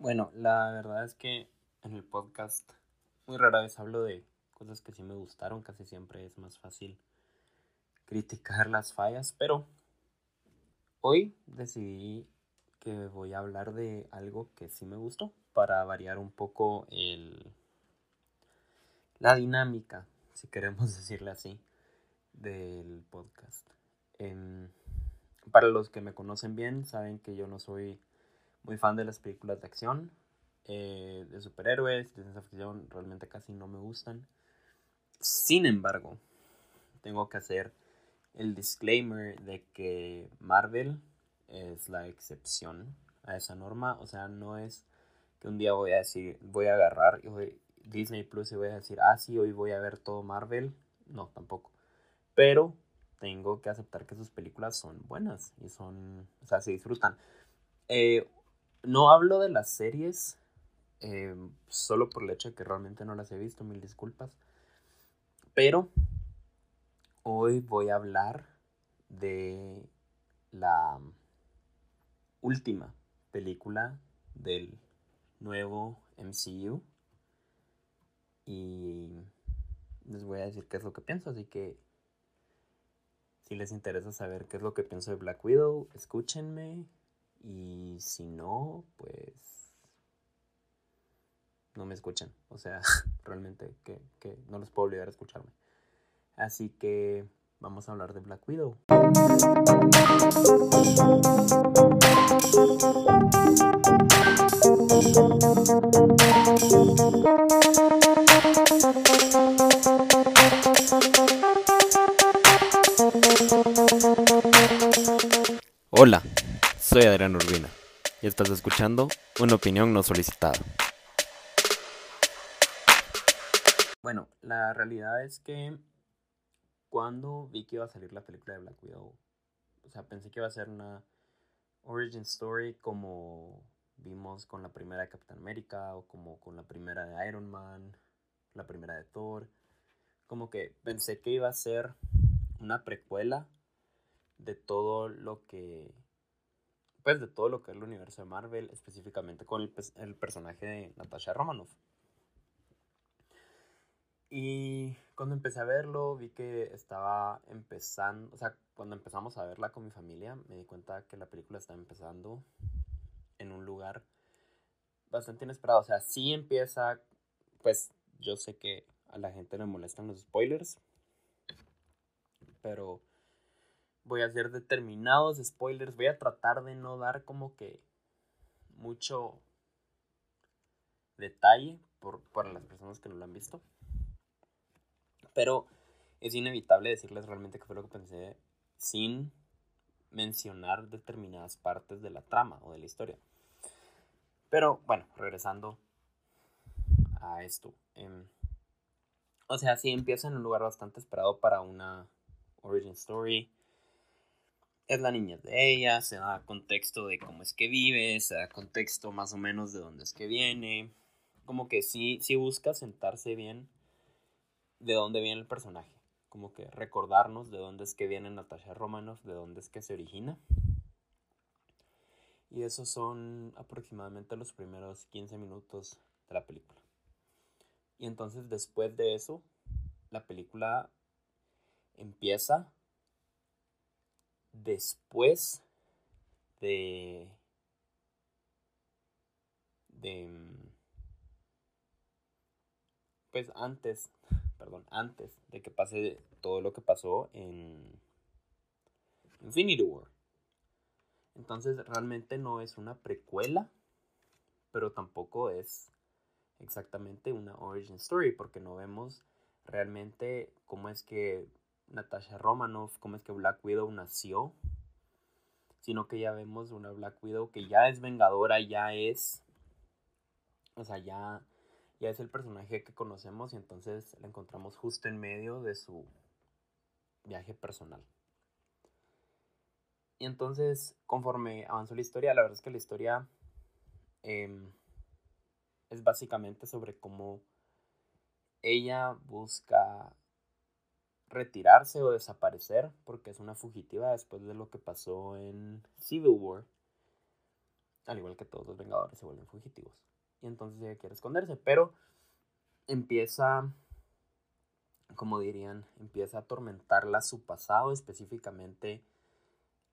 Bueno, la verdad es que en el podcast muy rara vez hablo de cosas que sí me gustaron, casi siempre es más fácil criticar las fallas, pero hoy decidí que voy a hablar de algo que sí me gustó para variar un poco el la dinámica, si queremos decirle así, del podcast. Em, para los que me conocen bien, saben que yo no soy muy fan de las películas de acción, eh, de superhéroes, de ciencia ficción, realmente casi no me gustan. Sin embargo, tengo que hacer el disclaimer de que Marvel es la excepción a esa norma. O sea, no es que un día voy a decir, voy a agarrar Disney Plus y voy a decir, ah, sí, hoy voy a ver todo Marvel. No, tampoco. Pero tengo que aceptar que sus películas son buenas y son, o sea, se disfrutan. Eh, no hablo de las series eh, solo por el hecho de que realmente no las he visto, mil disculpas. Pero hoy voy a hablar de la última película del nuevo MCU. Y les voy a decir qué es lo que pienso, así que si les interesa saber qué es lo que pienso de Black Widow, escúchenme. Y si no, pues no me escuchan. O sea, realmente que, que no los puedo obligar a escucharme. Así que vamos a hablar de Black Widow. Hola, soy Adrián Urbina y estás escuchando una opinión no solicitada. Bueno, la realidad es que cuando vi que iba a salir la película de Black Widow, o sea, pensé que iba a ser una origin story como vimos con la primera de Capitán América o como con la primera de Iron Man, la primera de Thor. Como que pensé que iba a ser una precuela de todo lo que pues de todo lo que es el universo de Marvel, específicamente con el, el personaje de Natasha Romanoff. Y cuando empecé a verlo, vi que estaba empezando, o sea, cuando empezamos a verla con mi familia, me di cuenta que la película estaba empezando en un lugar bastante inesperado. O sea, sí empieza, pues yo sé que a la gente le molestan los spoilers, pero voy a hacer determinados spoilers. Voy a tratar de no dar como que mucho detalle por, para las personas que no lo han visto. Pero es inevitable decirles realmente qué fue lo que pensé sin mencionar determinadas partes de la trama o de la historia. Pero bueno, regresando a esto. Em, o sea, sí empieza en un lugar bastante esperado para una origin story es la niña de ella, se da contexto de cómo es que vive, se da contexto más o menos de dónde es que viene. Como que sí, sí busca sentarse bien de dónde viene el personaje. Como que recordarnos de dónde es que viene Natasha Romanoff, de dónde es que se origina. Y esos son aproximadamente los primeros 15 minutos de la película. Y entonces después de eso, la película empieza después de, de pues antes, perdón, antes de que pase todo lo que pasó en Infinity War. Entonces realmente no es una precuela, pero tampoco es exactamente una origin story, porque no vemos realmente cómo es que Natasha Romanoff, cómo es que Black Widow nació, sino que ya vemos una Black Widow que ya es vengadora, ya es, o sea, ya, ya es el personaje que conocemos y entonces la encontramos justo en medio de su viaje personal. Y entonces, conforme avanzó la historia, la verdad es que la historia em, es básicamente sobre cómo ella busca retirarse o desaparecer porque es una fugitiva después de lo que pasó en Civil War. al igual que todos los Vengadores se vuelven fugitivos. Y entonces ella quiere esconderse, pero empieza, como dirían, empieza a atormentarla su pasado, específicamente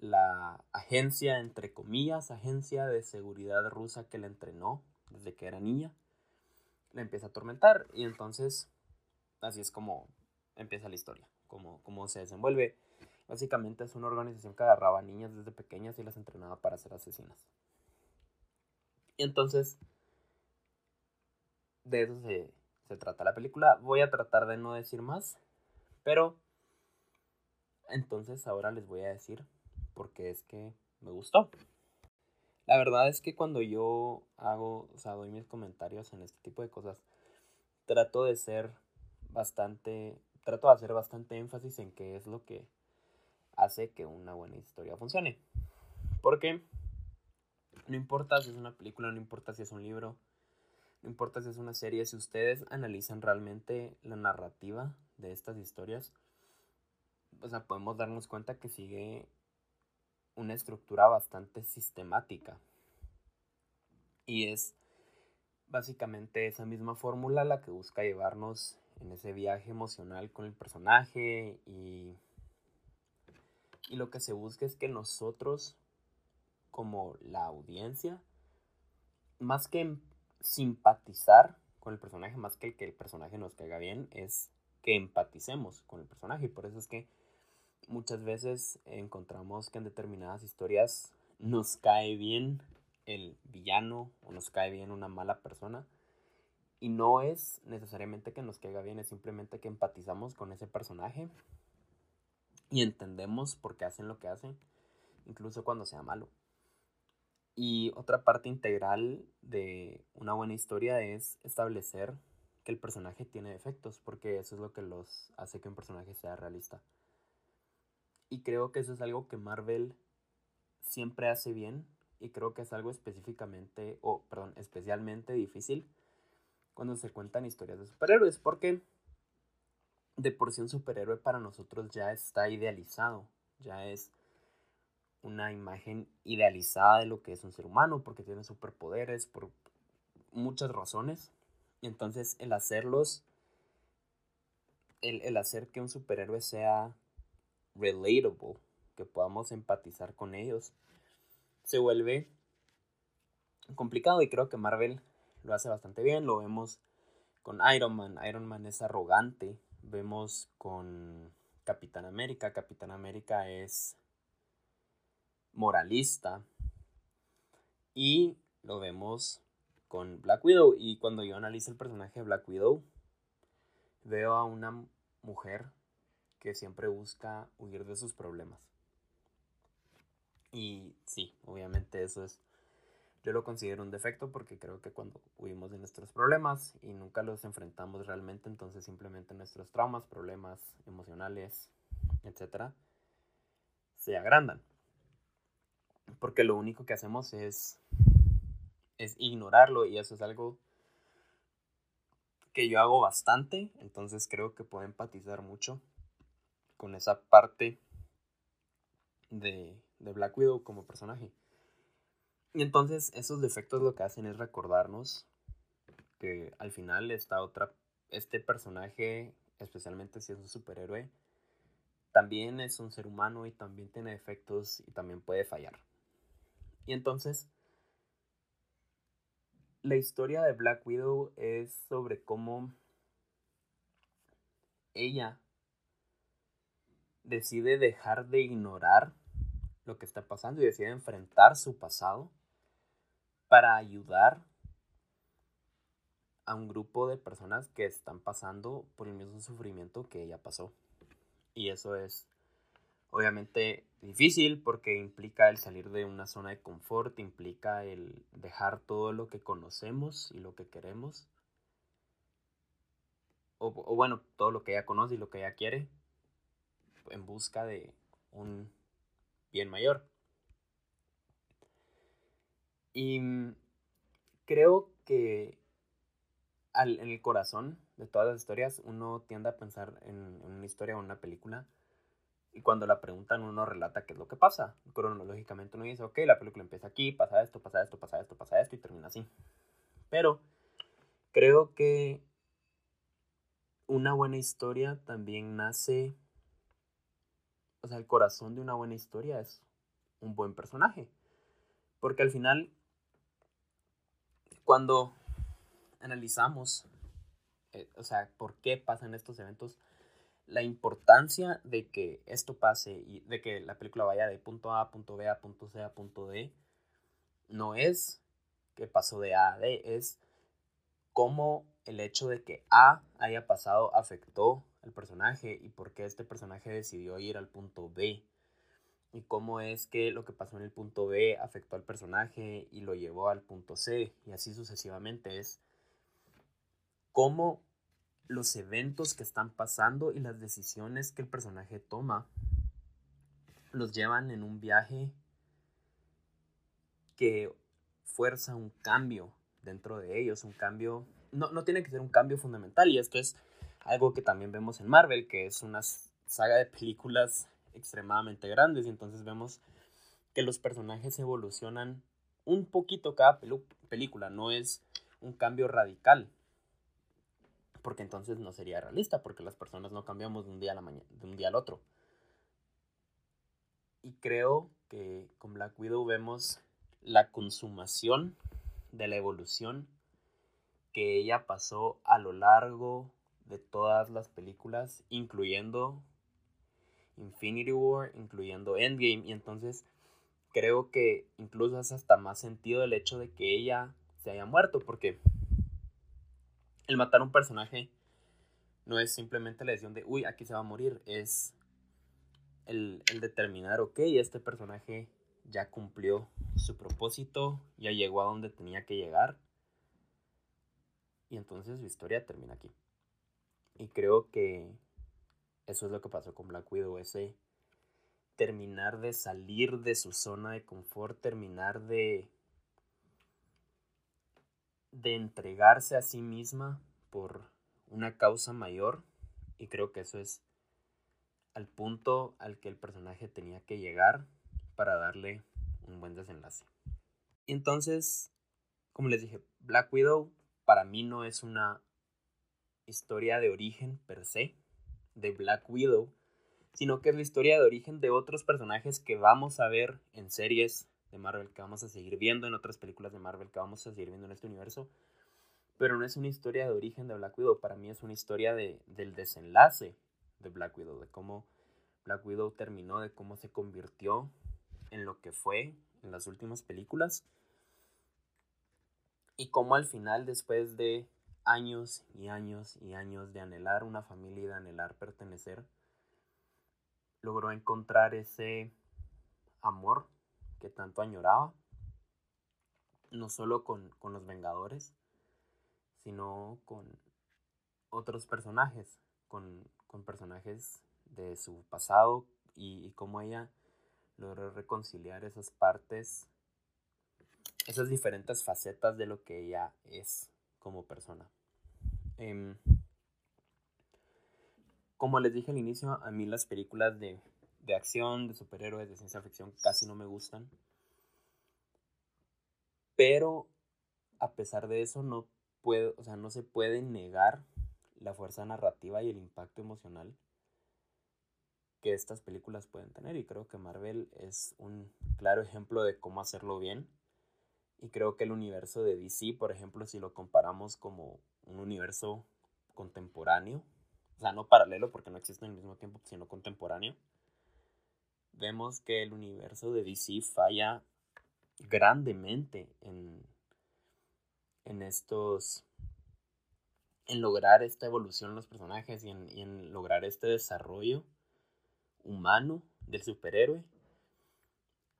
la agencia, entre comillas, agencia de seguridad rusa que la entrenó desde que era niña, la empieza a atormentar y entonces así es como empieza la historia, como, como se desenvuelve. Básicamente es una organización que agarraba niñas desde pequeñas y las entrenaba para ser asesinas. Y entonces, de eso se, se trata la película. Voy a tratar de no decir más, pero entonces ahora les voy a decir porque es que me gustó. La verdad es que cuando yo hago, o sea, doy mis comentarios en este tipo de cosas, trato de ser bastante, trato de hacer bastante énfasis en qué es lo que hace que una buena historia funcione. Porque no importa si es una película, no importa si es un libro, no importa si es una serie, si ustedes analizan realmente la narrativa de estas historias, o podemos darnos cuenta que sigue una estructura bastante sistemática. Y es básicamente esa misma fórmula la que busca llevarnos en ese viaje emocional con el personaje y, y lo que se busca es que nosotros como la audiencia más que simpatizar con el personaje, más que que el personaje nos caiga bien, es que empaticemos con el personaje. Y por eso es que muchas veces encontramos que en determinadas historias nos cae bien el villano o nos cae bien una mala persona. Y no es necesariamente que nos caiga bien, es simplemente que empatizamos con ese personaje y entendemos por qué hacen lo que hacen, incluso cuando sea malo. Y otra parte integral de una buena historia es establecer que el personaje tiene defectos, porque eso es lo que los hace que un personaje sea realista. Y creo que eso es algo que Marvel siempre hace bien y creo que es algo específicamente, o perdón, especialmente difícil cuando se cuentan historias de superhéroes, porque de por sí un superhéroe para nosotros ya está idealizado, ya es una imagen idealizada de lo que es un ser humano, porque tiene superpoderes, por muchas razones. Entonces el hacerlos, el, el hacer que un superhéroe sea relatable, que podamos empatizar con ellos, se vuelve complicado y creo que Marvel lo hace bastante bien. Lo vemos con Iron Man. Iron Man es arrogante. Vemos con Capitán América. Capitán América es moralista. Y lo vemos con Black Widow. Y cuando yo analizo el personaje de Black Widow, veo a una mujer que siempre busca huir de sus problemas. Y sí, obviamente eso es, yo lo considero un defecto porque creo que cuando huimos de nuestros problemas y nunca los enfrentamos realmente, entonces simplemente nuestros traumas, problemas emocionales, etcétera, se agrandan. Porque lo único que hacemos es, es ignorarlo y eso es algo que yo hago bastante, entonces creo que puedo empatizar mucho con esa parte de, Black Widow como personaje. Y entonces esos defectos lo que hacen es recordarnos que al final está otra, este personaje, especialmente si es un superhéroe, también es un ser humano y también tiene defectos y también puede fallar. Y entonces, la historia de Black Widow es sobre cómo ella decide dejar de ignorar lo que está pasando y decide enfrentar su pasado para ayudar a un grupo de personas que están pasando por el mismo sufrimiento que ella pasó. Y eso es obviamente difícil porque implica el salir de una zona de confort, implica el dejar todo lo que conocemos y lo que queremos. O, bueno, todo lo que ella conoce y lo que ella quiere en busca de un bien mayor. Y creo que en el corazón de todas las historias uno tiende a pensar en, una historia o una película Y cuando la preguntan, uno relata qué es lo que pasa. Cronológicamente uno dice, ok, la película empieza aquí, pasa esto, pasa esto, pasa esto, pasa esto y termina así. Pero creo que una buena historia también nace, o sea, el corazón de una buena historia es un buen personaje. Porque al final, cuando analizamos, eh, o sea, por qué pasan estos eventos, la importancia de que esto pase y de que la película vaya de punto A a punto B a punto C a punto D, no es que pasó de A a D, es cómo el hecho de que A haya pasado afectó al personaje y por qué este personaje decidió ir al punto B. Y cómo es que lo que pasó en el punto B afectó al personaje y lo llevó al punto C y así sucesivamente. Es cómo los eventos que están pasando y las decisiones que el personaje toma los llevan en un viaje que fuerza un cambio dentro de ellos, un cambio, no, no tiene que ser un cambio fundamental y esto es algo que también vemos en Marvel, que es una saga de películas extremadamente grandes y entonces vemos que los personajes evolucionan un poquito cada película, no es un cambio radical, porque entonces no sería realista, porque las personas no cambiamos de un día, a la de un día al otro. Y creo que con Black Widow vemos la consumación de la evolución que ella pasó a lo largo de todas las películas, incluyendo Infinity War, incluyendo Endgame, y entonces creo que incluso hace hasta más sentido el hecho de que ella se haya muerto, porque el matar a un personaje no es simplemente la decisión de, uy, aquí se va a morir, es el, determinar, ok, este personaje ya cumplió su propósito, ya llegó a donde tenía que llegar. Y entonces su historia termina aquí. Y creo que eso es lo que pasó con Black Widow, ese terminar de salir de su zona de confort, terminar de de entregarse a sí misma por una causa mayor y creo que eso es al punto al que el personaje tenía que llegar para darle un buen desenlace. Y entonces, como les dije, Black Widow para mí no es una historia de origen per se de Black Widow, sino que es la historia de origen de otros personajes que vamos a ver en series de Marvel, que vamos a seguir viendo en otras películas de Marvel, que vamos a seguir viendo en este universo. Pero no es una historia de origen de Black Widow, para mí es una historia de, del desenlace de Black Widow, de cómo Black Widow terminó, de cómo se convirtió en lo que fue en las últimas películas. Y cómo al final, después de años y años y años de anhelar una familia y de anhelar pertenecer, logró encontrar ese amor que tanto añoraba, no solo con, los Vengadores, sino con otros personajes, con, personajes de su pasado y, y cómo ella logró reconciliar esas partes, esas diferentes facetas de lo que ella es como persona. Em, como les dije al inicio, a mí las películas de, de acción, de superhéroes, de ciencia ficción casi no me gustan. Pero a pesar de eso, no puedo, o sea, no se puede negar la fuerza narrativa y el impacto emocional que estas películas pueden tener. Y creo que Marvel es un claro ejemplo de cómo hacerlo bien. Y creo que el universo de DC, por ejemplo, si lo comparamos como un universo contemporáneo, o sea, no paralelo porque no existe al mismo tiempo, sino contemporáneo, vemos que el universo de DC falla grandemente en, en estos en lograr esta evolución en los personajes y en, y en lograr este desarrollo humano del superhéroe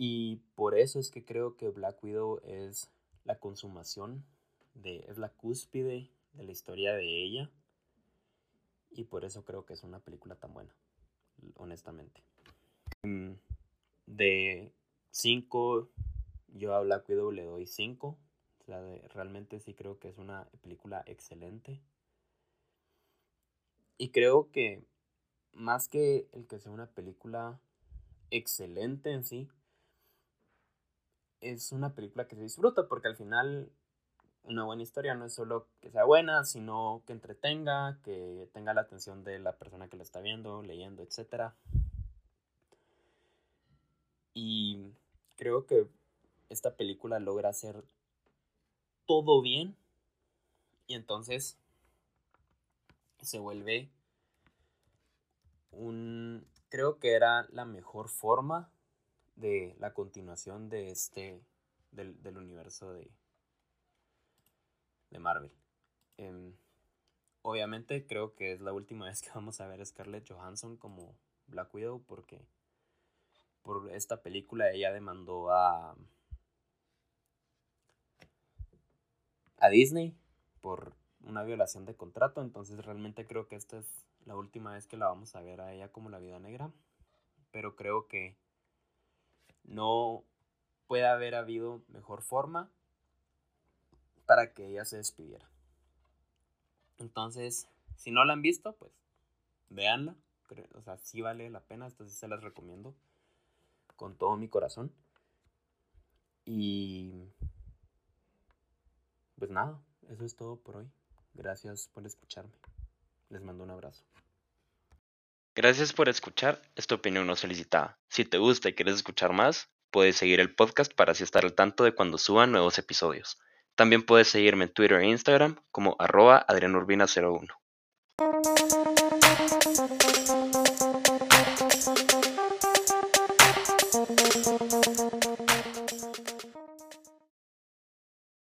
y por eso es que creo que Black Widow es la consumación de, es la cúspide de la historia de ella. Y por eso creo que es una película tan buena, honestamente. Mm, de 5, yo a Black Widow le doy 5. realmente sí creo que es una película excelente. Y creo que más que el que sea una película excelente en sí, es una película que se disfruta porque al final una buena historia no es solo que sea buena, sino que entretenga, que tenga la atención de la persona que la está viendo, leyendo, etc. Y creo que esta película logra hacer todo bien y entonces se vuelve un creo que era la mejor forma de la continuación de este del, del universo de de Marvel. Em, obviamente creo que es la última vez que vamos a ver a Scarlett Johansson como Black Widow porque por esta película ella demandó a a Disney por una violación de contrato, entonces realmente creo que esta es la última vez que la vamos a ver a ella como la vida negra, pero creo que no puede haber habido mejor forma para que ella se despidiera. Entonces, si no la han visto, pues véanla, o sea, sí vale la pena, entonces se las recomiendo con todo mi corazón. Y pues nada, eso es todo por hoy. Gracias por escucharme. Les mando un abrazo. Gracias por escuchar esta opinión no solicitada. Si te gusta y quieres escuchar más, puedes seguir el podcast para así estar al tanto de cuando suban nuevos episodios. También puedes seguirme en Twitter e Instagram como arroba adrianurbina01.